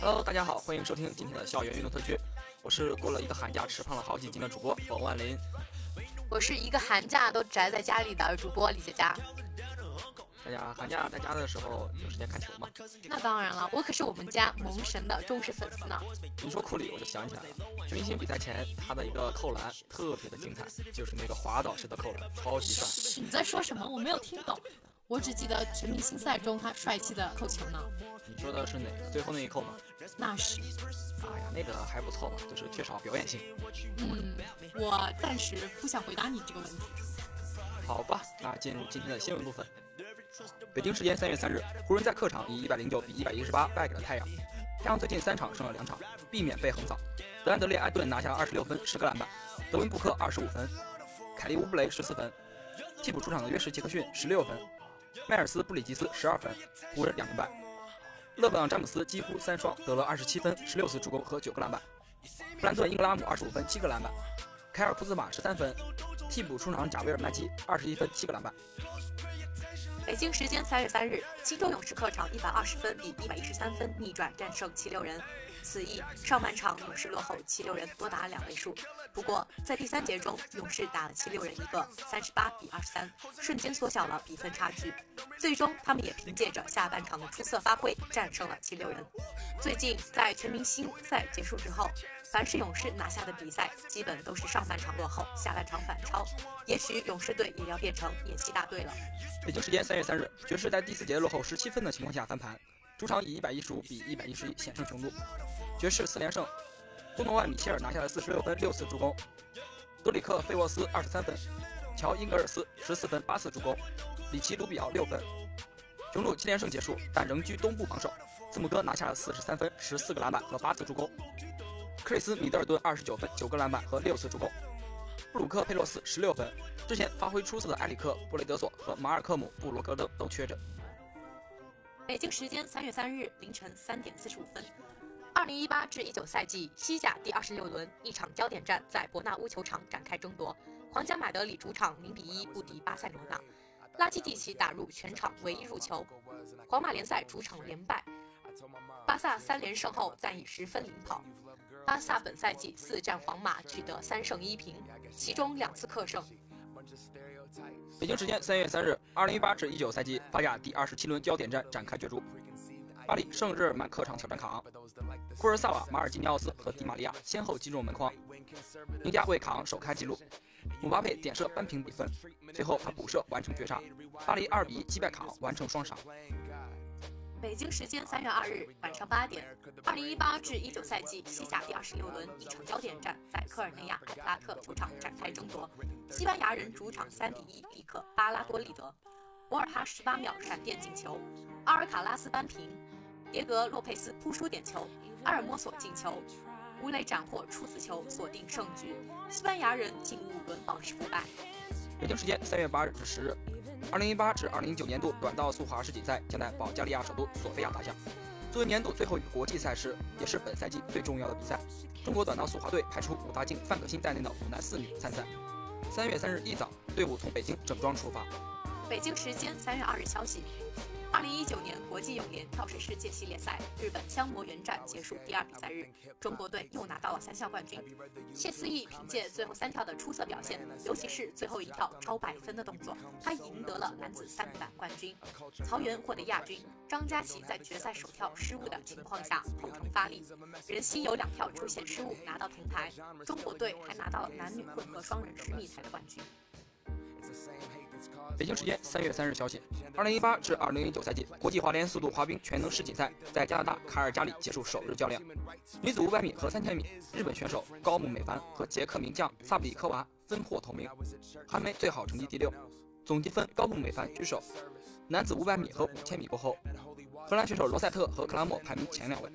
Hello，大家好，欢迎收听今天的校园运动特区。我是过了一个寒假吃胖了好几斤的主播王万林。我是一个寒假都宅在家里的主播李佳佳。大家寒假在家的时候有时间看球吗？那当然了，我可是我们家萌神的忠实粉丝呢。你说库里，我就想起来了，全明星比赛前他的一个扣篮特别的精彩，就是那个滑倒式的扣篮，超级帅。你在说什么？我没有听懂。我只记得全明星赛中他帅气的扣球呢。你说的是哪个？最后那一扣吗？那是。哎呀，那个还不错吧，就是缺少表演性。嗯，我暂时不想回答你这个问题。好吧，那进入今天的新闻部分。北京时间三月三日，湖人在客场以一百零九比一百一十八败给了太阳。太阳最近三场胜了两场，避免被横扫。德安德烈·艾顿拿下二十六分，十个篮板；德文·布克二十五分，凯利·乌布雷十四分。替补出场的约什·杰克逊十六分。迈尔斯·布里吉斯十二分，湖人两连败。勒布朗·詹姆斯几乎三双，得了二十七分、十六次助攻和九个篮板。布兰顿·英格拉姆二十五分、七个篮板。凯尔·库兹马十三分。替补出场贾维尔·麦基二十一分、七个篮板。北京时间三月三日，金州勇士客场一百二十分比一百一十三分逆转战胜七六人。此役上半场勇士落后七六人多达两位数，不过在第三节中，勇士打了七六人一个三十八比二十三，瞬间缩小了比分差距。最终，他们也凭借着下半场的出色发挥战胜了七六人。最近在全明星赛结束之后，凡是勇士拿下的比赛，基本都是上半场落后，下半场反超。也许勇士队也要变成演戏大队了。北京时间三月三日，爵士在第四节落后十七分的情况下翻盘，主场以一百一十五比一百一十一险胜雄鹿。爵士四连胜，多诺万·米切尔拿下了四十六分、六次助攻；多里克·费沃斯二十三分，乔·英格尔斯十四分、八次助攻，里奇·卢比奥六分。雄鹿七连胜结束，但仍居东部榜首。字母哥拿下了四十三分、十四个篮板和八次助攻；克里斯·米德尔顿二十九分、九个篮板和六次助攻；布鲁克·佩洛斯十六分。之前发挥出色的埃里克·布雷德索和马尔科姆·布罗格登都缺阵。北京时间三月三日凌晨三点四十五分。二零一八至一九赛季西甲第二十六轮，一场焦点战在伯纳乌球场展开争夺。皇家马德里主场零比一不敌巴塞罗那，拉基蒂奇打入全场唯一入球。皇马联赛主场连败，巴萨三连胜后暂以十分领跑。巴萨本赛季四战皇马取得三胜一平，其中两次客胜。北京时间三月三日，二零一八至一九赛季法甲第二十七轮焦点战展开角逐。巴黎圣日耳曼客场挑战卡昂，库尔萨瓦、马尔基尼奥斯和迪玛利亚先后击中门框，赢家为卡昂首开纪录。姆巴佩点射扳平比分，随后他补射完成绝杀，巴黎二比一击败卡昂，完成双杀。北京时间三月二日晚上八点，二零一八至一九赛季西甲第二十六轮一场焦点战在科尔内亚海普拉克球场展开争夺，西班牙人主场三比一力克巴拉多利德，博尔哈十八秒闪电进球，阿尔卡拉斯扳平。迭格·洛佩斯扑出点球，阿尔莫索进球，乌雷斩获处子球，锁定胜局。西班牙人进五轮保持不败。北京时间三月八日至十日，二零一八至二零一九年度短道速滑世锦赛将在保加利亚首都索菲亚打响。作为年度最后一个国际赛事，也是本赛季最重要的比赛，中国短道速滑队派出武大靖、范可新在内的五男四女参赛。三月三日一早，队伍从北京整装出发。北京时间三月二日消息。二零一九年国际泳联跳水世界系列赛日本香磨园站结束第二比赛日，中国队又拿到了三项冠军。谢思义凭借最后三跳的出色表现，尤其是最后一跳超百分的动作，他赢得了男子三板冠军。曹原获得亚军，张家齐在决赛首跳失误的情况下后程发力，任曦有两跳出现失误拿到铜牌。中国队还拿到了男女混合双人十米台的冠军。北京时间三月三日消息，二零一八至二零一九赛季国际滑联速度滑冰全能世锦赛在加拿大卡尔加里结束首日较量。女子五百米和三千米，日本选手高木美帆和捷克名将萨布里科娃分获头名，韩梅最好成绩第六，总积分高木美帆居首。男子五百米和五千米过后，荷兰选手罗塞特和克拉默排名前两位。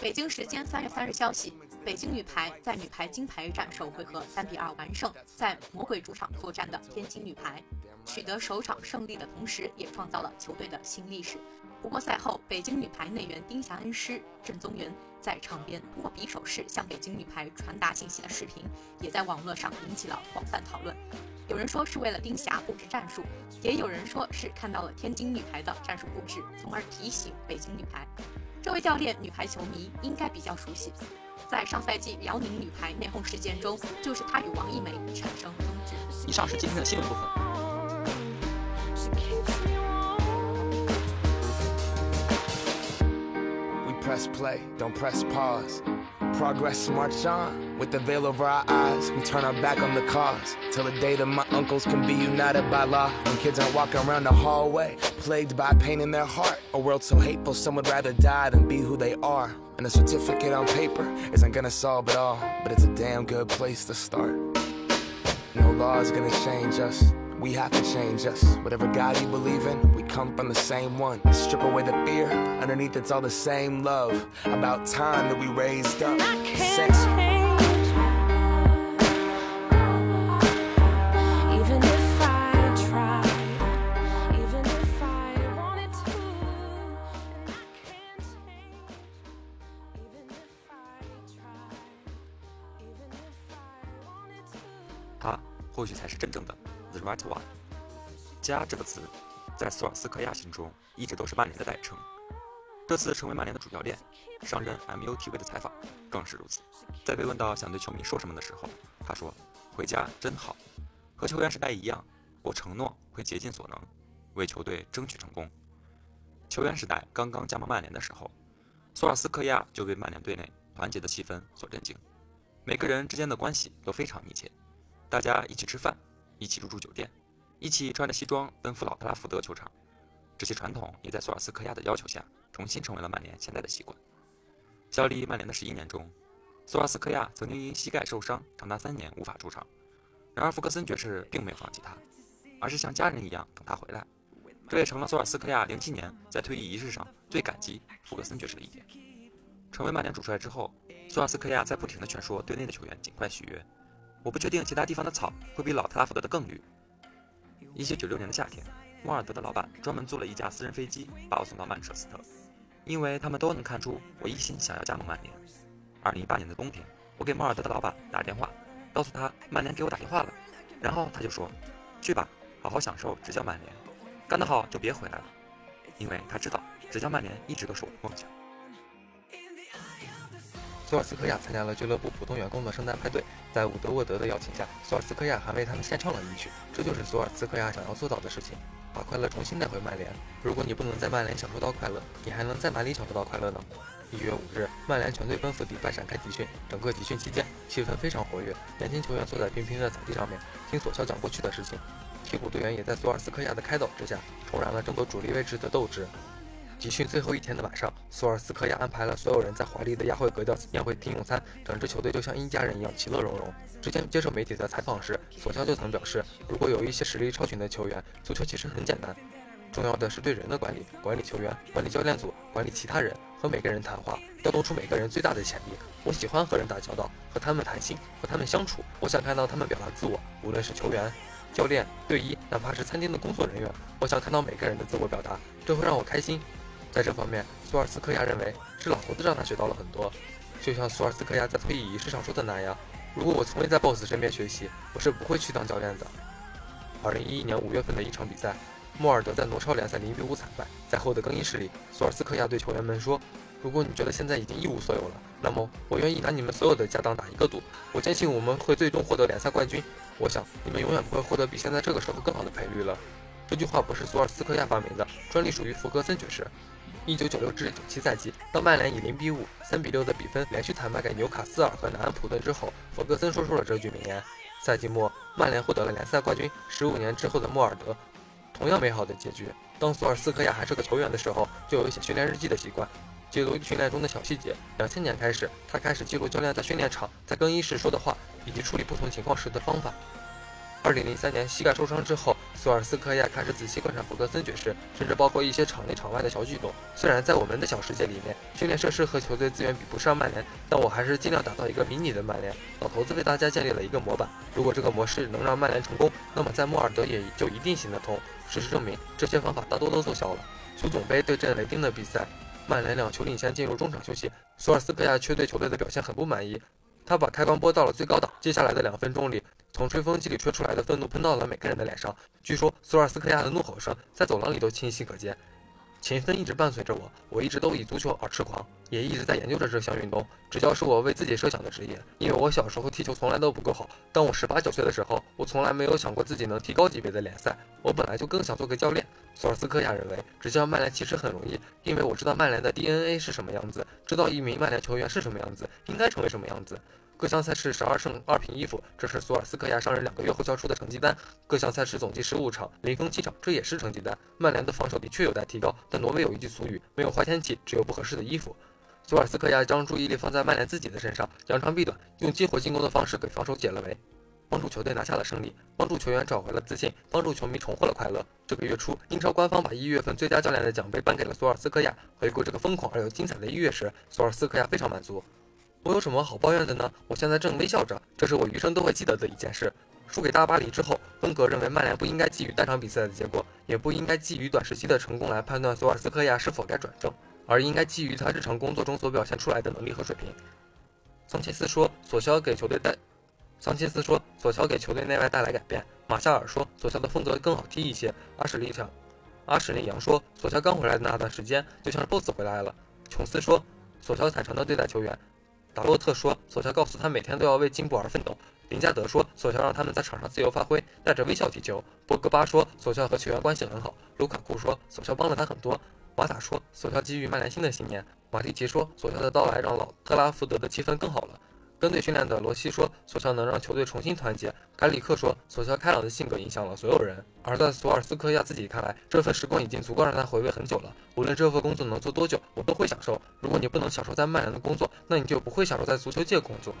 北京时间三月三日消息，北京女排在女排金牌战首回合三比二完胜在魔鬼主场作战的天津女排，取得首场胜利的同时，也创造了球队的新历史。不过赛后，北京女排内援丁霞恩师郑宗元在场边通过比手势向北京女排传达信息的视频，也在网络上引起了广泛讨论。有人说是为了丁霞布置战术，也有人说是看到了天津女排的战术布置，从而提醒北京女排。这位教练，女排球迷应该比较熟悉，在上赛季辽宁女排内讧事件中，就是她与王艺梅产生争执。以上是今天的新闻部分。We press play, don't press pause. Progress march on. With the veil over our eyes, we turn our back on the cause. Till the day that my uncles can be united by law. When kids aren't walking around the hallway, plagued by pain in their heart. A world so hateful, some would rather die than be who they are. And a certificate on paper isn't gonna solve it all, but it's a damn good place to start. No law is gonna change us. We have to change us. Whatever God you believe in, we come from the same one. Strip away the fear, underneath it's all the same love. About time that we raised up. Sense. Whitewa。家这个词，在索尔斯克亚心中一直都是曼联的代称。这次成为曼联的主教练，上任 MUTV 的采访更是如此。在被问到想对球迷说什么的时候，他说：“回家真好。和球员时代一样，我承诺会竭尽所能，为球队争取成功。”球员时代刚刚加盟曼联的时候，索尔斯克亚就被曼联队内团结的气氛所震惊，每个人之间的关系都非常密切，大家一起吃饭。一起入住酒店，一起穿着西装奔赴老特拉福德球场，这些传统也在索尔斯克亚的要求下，重新成为了曼联现在的习惯。效力曼联的十一年中，索尔斯克亚曾经因膝盖受伤长达三年无法出场，然而福克森爵士并没有放弃他，而是像家人一样等他回来。这也成了索尔斯克亚零七年在退役仪式上最感激福克森爵士的一点。成为曼联主帅之后，索尔斯克亚在不停地劝说队内的球员尽快续约。我不确定其他地方的草会比老特拉福德的更绿。一九九六年的夏天，莫尔德的老板专门租了一架私人飞机把我送到曼彻斯特，因为他们都能看出我一心想要加盟曼联。二零一八年的冬天，我给莫尔德的老板打电话，告诉他曼联给我打电话了，然后他就说：“去吧，好好享受执教曼联，干得好就别回来了。”因为他知道执教曼联一直都是我的梦想。索尔斯克亚参加了俱乐部普通员工的圣诞派对，在伍德沃德的邀请下，索尔斯克亚还为他们献唱了一曲。这就是索尔斯克亚想要做到的事情，把快乐重新带回曼联。如果你不能在曼联享受到快乐，你还能在哪里享受到快乐呢？一月五日，曼联全队奔赴迪拜展开集训，整个集训期间气氛非常活跃，年轻球员坐在平平的草地上面听索肖讲过去的事情，替补队员也在索尔斯克亚的开导之下，重燃了争夺主力位置的斗志。集训最后一天的晚上，索尔斯克亚安排了所有人在华丽的亚会格调宴会厅用餐，整支球队就像一家人一样其乐融融。之前接受媒体的采访时，索肖就曾表示，如果有一些实力超群的球员，足球其实很简单。重要的是对人的管理，管理球员，管理教练组，管理其他人，和每个人谈话，调动出每个人最大的潜力。我喜欢和人打交道，和他们谈心，和他们相处。我想看到他们表达自我，无论是球员、教练、队医，哪怕是餐厅的工作人员，我想看到每个人的自我表达，这会让我开心。在这方面，索尔斯克亚认为是老头子让他学到了很多。就像索尔斯克亚在退役仪式上说的那样，如果我从未在 BOSS 身边学习，我是不会去当教练的。二零一一年五月份的一场比赛，莫尔德在挪超联赛零比五惨败。在后的更衣室里，索尔斯克亚对球员们说：“如果你觉得现在已经一无所有了，那么我愿意拿你们所有的家当打一个赌。我坚信我们会最终获得联赛冠军。我想你们永远不会获得比现在这个时候更好的赔率了。”这句话不是索尔斯克亚发明的，专利属于弗格森爵士。一九九六至九七赛季，当曼联以零比五、三比六的比分连续惨败给纽卡斯尔和南安普顿之后，弗格森说出了这句名言。赛季末，曼联获得了联赛冠军。十五年之后的莫尔德，同样美好的结局。当索尔斯克亚还是个球员的时候，就有一写训练日记的习惯，记录训练中的小细节。两千年开始，他开始记录教练在训练场、在更衣室说的话，以及处理不同情况时的方法。二零零三年膝盖受伤之后，索尔斯克亚开始仔细观察弗格森爵士，甚至包括一些场内场外的小举动。虽然在我们的小世界里面，训练设施和球队资源比不上曼联，但我还是尽量打造一个迷你的曼联。老头子为大家建立了一个模板，如果这个模式能让曼联成功，那么在莫尔德也就一定行得通。事实证明，这些方法大多都奏效了。足总杯对阵雷丁的比赛，曼联两球领先进入中场休息，索尔斯克亚却对球队的表现很不满意。他把开关拨到了最高档，接下来的两分钟里，从吹风机里吹出来的愤怒喷到了每个人的脸上。据说索尔斯克亚的怒吼声在走廊里都清晰可见。勤奋一直伴随着我，我一直都以足球而痴狂，也一直在研究着这项运动。执教是我为自己设想的职业，因为我小时候踢球从来都不够好。当我十八九岁的时候，我从来没有想过自己能踢高级别的联赛。我本来就更想做个教练。索尔斯克亚认为，执教曼联其实很容易，因为我知道曼联的 DNA 是什么样子，知道一名曼联球员是什么样子，应该成为什么样子。各项赛事十二胜二平一负，这是索尔斯克亚上任两个月后交出的成绩单。各项赛事总计十五场，零封七场，这也是成绩单。曼联的防守的确有待提高，但挪威有一句俗语：没有坏天气，只有不合适的衣服。索尔斯克亚将注意力放在曼联自己的身上，扬长避短，用激活进攻的方式给防守解了围，帮助球队拿下了胜利，帮助球员找回了自信，帮助球迷重获了快乐。这个月初，英超官方把一月份最佳教练的奖杯颁给了索尔斯克亚。回顾这个疯狂而又精彩的一月时，索尔斯克亚非常满足。我有什么好抱怨的呢？我现在正微笑着，这是我余生都会记得的一件事。输给大巴黎之后，温格认为曼联不应该基于单场比赛的结果，也不应该基于短时期的成功来判断索尔斯克亚是否该转正，而应该基于他日常工作中所表现出来的能力和水平。桑切斯说，索肖给球队带。桑切斯说，索肖给球队内外带来改变。马夏尔说，索肖的风格更好踢一些。阿什利强，阿什利杨说，索肖刚回来的那段时间就像是 BOSS 回来了。琼斯说，索肖坦诚地对待球员。达洛特说，索肖告诉他每天都要为进步而奋斗。林加德说，索肖让他们在场上自由发挥，带着微笑踢球。博格巴说，索肖和球员关系很好。卢卡库说，索肖帮了他很多。瓦塔说，索肖给予曼联新的信念。马蒂奇说，索肖的到来让老特拉福德的气氛更好了。跟队训练的罗西说，索肖能让球队重新团结。凯里克说，索肖开朗的性格影响了所有人。而在索尔斯克亚自己看来，这份时光已经足够让他回味很久了。无论这份工作能做多久，我都会享受。如果你不能享受在曼联的工作，那你就不会享受在足球界工作。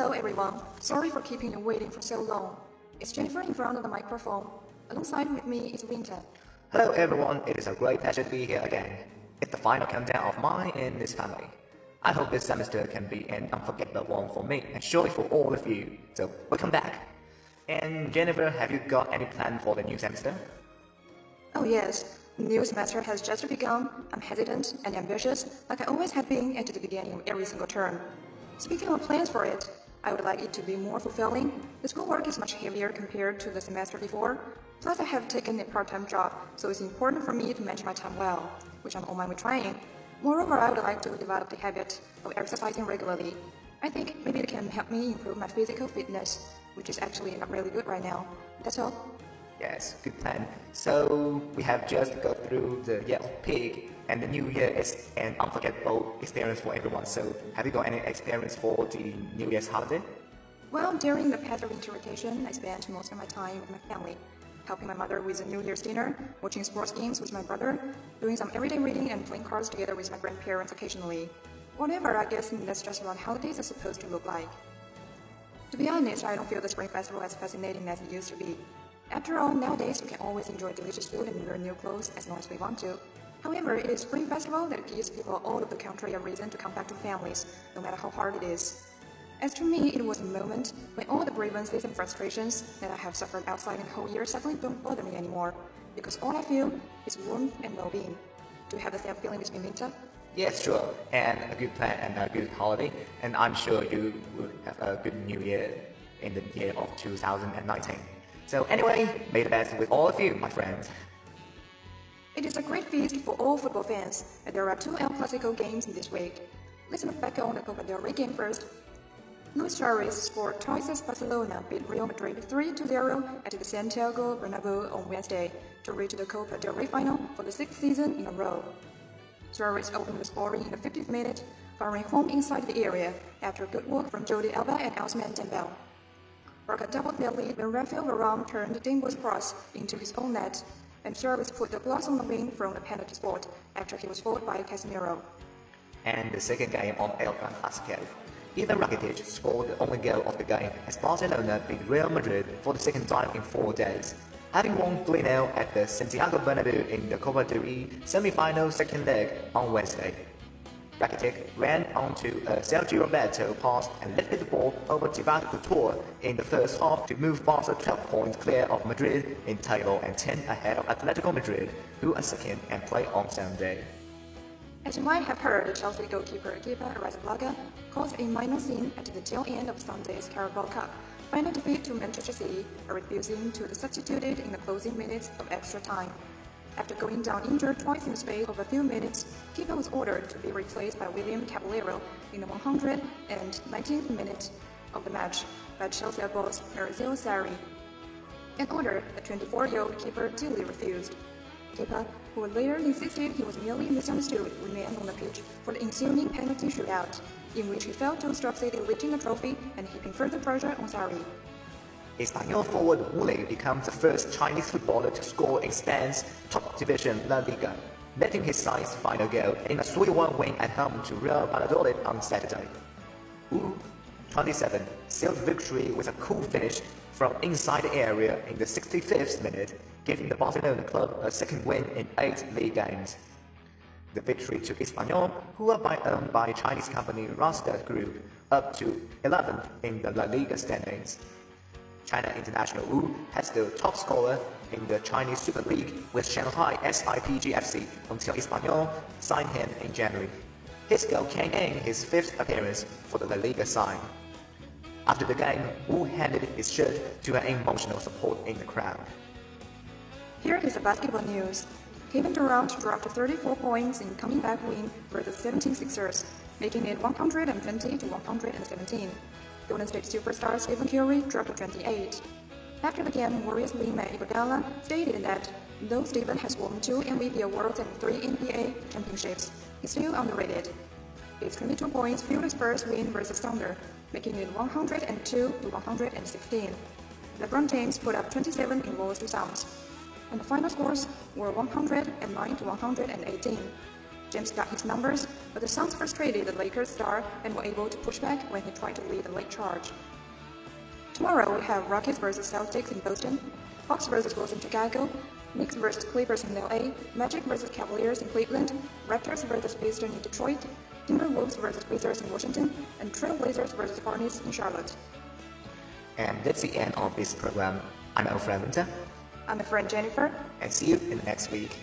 Hello everyone. Sorry for keeping you waiting for so long. It's Jennifer in front of the microphone. Alongside with me is Winter. Hello everyone, it is a great pleasure to be here again. It's the final countdown of mine and this family. I hope this semester can be an unforgettable one for me and surely for all of you. So welcome back. And Jennifer, have you got any plan for the new semester? Oh yes, The new semester has just begun. I'm hesitant and ambitious, like I always have been at the beginning of every single term. Speaking of plans for it, I would like it to be more fulfilling. The schoolwork is much heavier compared to the semester before. Plus, I have taken a part-time job, so it's important for me to manage my time well, which I'm on my way trying. Moreover, I would like to develop the habit of exercising regularly. I think maybe it can help me improve my physical fitness, which is actually not really good right now. That's all. Yes, good plan. So we have just go through the year of pig, and the new year is an unforgettable experience for everyone. So have you got any experience for the New Year's holiday? Well, during the past winter vacation, I spent most of my time with my family, helping my mother with the New Year's dinner, watching sports games with my brother, doing some everyday reading and playing cards together with my grandparents occasionally. Whatever, I guess that's just what holidays are supposed to look like. To be honest, I don't feel the Spring Festival as fascinating as it used to be. After all, nowadays we can always enjoy delicious food and wear new clothes as long as we want to. However, it is Spring Festival that gives people all over the country a reason to come back to families, no matter how hard it is. As to me, it was a moment when all the grievances and frustrations that I have suffered outside in the whole year suddenly don't bother me anymore, because all I feel is warmth and well-being. Do you have the same feeling between Winter? Yes, sure. And a good plan and a good holiday. And I'm sure you will have a good new year in the year of 2019. So anyway, may the best with all of you, my friends. It is a great feast for all football fans, and there are two El Clasico games this week. Let's look back on the Copa del Rey game first. Luis Suarez scored twice as Barcelona beat Real Madrid 3-0 at the Santiago Bernabeu on Wednesday to reach the Copa del Rey final for the sixth season in a row. Suarez opened the scoring in the 50th minute, firing home inside the area after a good work from Jordi Alba and Ousmane Dembele. Lead when Rafael Varane turned Dembele's cross into his own net, and Suarez put the gloss on the ring from the penalty spot after he was fouled by Casemiro. And the second game of El Clasico. Ivan Rakitic scored the only goal of the game as Barcelona beat Real Madrid for the second time in four days, having won 3-0 at the Santiago Bernabeu in the Copa del Rey semi-final second leg on Wednesday. Rakitic ran onto a Sergio Roberto pass and lifted the ball over Thibaut Courtois in the first half to move Barca 12 points clear of Madrid in table and 10 ahead of Atletico Madrid, who are second and play on Sunday. As you might have heard, the Chelsea goalkeeper Kepa Arrizabalaga caused a minor scene at the tail end of Sunday's Carabao Cup final defeat to Manchester City refusing to be substituted in the closing minutes of extra time. After going down injured twice in the space of a few minutes, Kepa was ordered to be replaced by William Caballero in the 119th minute of the match by Chelsea boss Maurizio Sarri. An order the 24-year-old keeper duly refused. Kepa, who later insisted he was merely misunderstood, remained on the pitch for the ensuing penalty shootout, in which he failed to stop City lifting the trophy and heaping further pressure on Sarri. Espanyol forward Wu Lei becomes the first Chinese footballer to score in Spain's top division La Liga, netting his side's final goal in a 3-1 win at home to Real Valladolid on Saturday. Wu, 27, sealed victory with a cool finish from inside the area in the 65th minute, giving the Barcelona club a second win in eight league games. The victory took Espanyol, who are by, owned by Chinese company Rostad Group, up to 11th in the La Liga standings. China International Wu has the top scorer in the Chinese Super League with Shanghai SIPGFC until Espanyol signed him in January. His goal came in his fifth appearance for the La Liga side. After the game, Wu handed his shirt to an emotional support in the crowd. Here is the basketball news. Kevin Durant dropped 34 points in coming back win for the 76ers, making it 120 to 117. Golden State superstar Stephen Curry dropped 28. After the game, Warriors Lima Iguodala stated that though Stephen has won two MVP awards and three NBA championships, he's still underrated. His 22 points fueled the Spurs win versus Thunder, making it 102 to 116. LeBron James put up 27 in most Suns, and the final scores were 109 to 118. James got his numbers, but the Suns frustrated the Lakers star and were able to push back when he tried to lead a late charge. Tomorrow we have Rockets versus Celtics in Boston, Hawks versus Bulls in Chicago, Knicks versus Clippers in LA, Magic versus Cavaliers in Cleveland, Raptors versus Pistons in Detroit, Timberwolves versus Wizards in Washington, and Trailblazers versus Hornets in Charlotte. And that's the end of this program. I'm your friend Winter, I'm a friend Jennifer. and see you in the next week.